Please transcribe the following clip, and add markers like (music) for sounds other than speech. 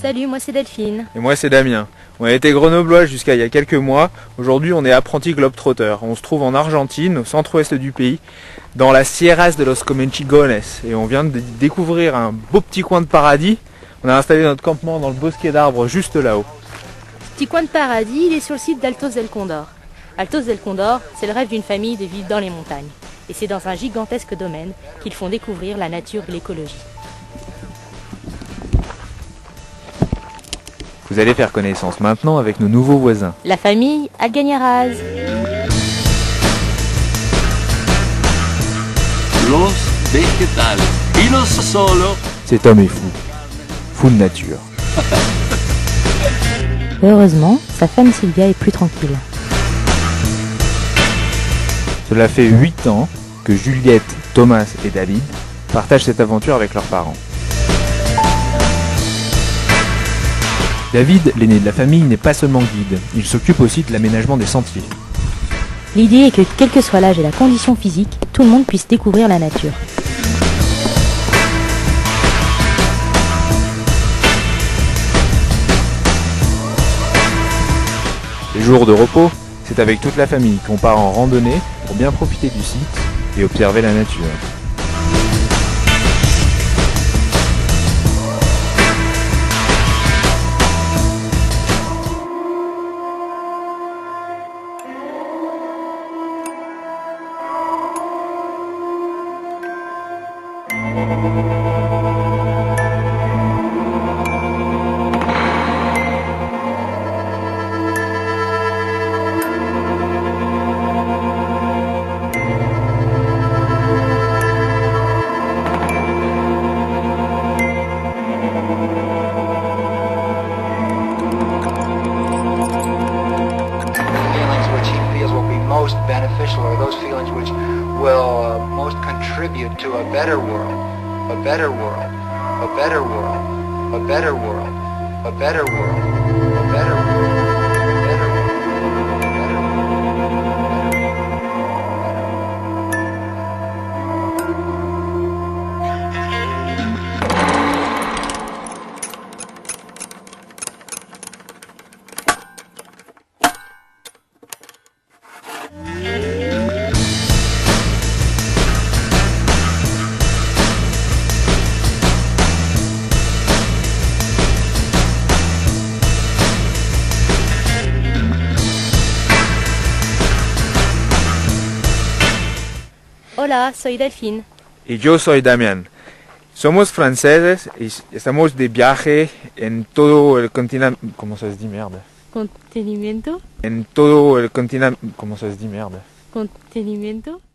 Salut, moi c'est Delphine. Et moi c'est Damien. On a été grenoblois jusqu'à il y a quelques mois. Aujourd'hui on est apprenti globetrotter. On se trouve en Argentine, au centre-ouest du pays, dans la Sierras de los Comenchigones. Et on vient de découvrir un beau petit coin de paradis. On a installé notre campement dans le bosquet d'arbres juste là-haut. Petit coin de paradis, il est sur le site d'Altos del Condor. Altos del Condor, c'est le rêve d'une famille de vivre dans les montagnes. Et c'est dans un gigantesque domaine qu'ils font découvrir la nature et l'écologie. Vous allez faire connaissance maintenant avec nos nouveaux voisins. La famille Algañaraz. Los vegetales. Y no solo. Cet homme est fou. Fou de nature. (laughs) Heureusement, sa femme Sylvia est plus tranquille. Cela fait 8 ans que Juliette, Thomas et David partagent cette aventure avec leurs parents. David, l'aîné de la famille, n'est pas seulement guide, il s'occupe aussi de l'aménagement des sentiers. L'idée est que, quel que soit l'âge et la condition physique, tout le monde puisse découvrir la nature. Les jours de repos, c'est avec toute la famille qu'on part en randonnée pour bien profiter du site et observer la nature. Those feelings which will uh, most contribute to a better world, a better world, a better world, a better world, a better world, a better Hola, soy Delphine. Y yo soy Damián. Somos franceses y estamos de viaje en todo el continente... ¿Cómo se dit merde? Contenimiento. En todo el continente... ¿Cómo se dit merde? Contenimiento.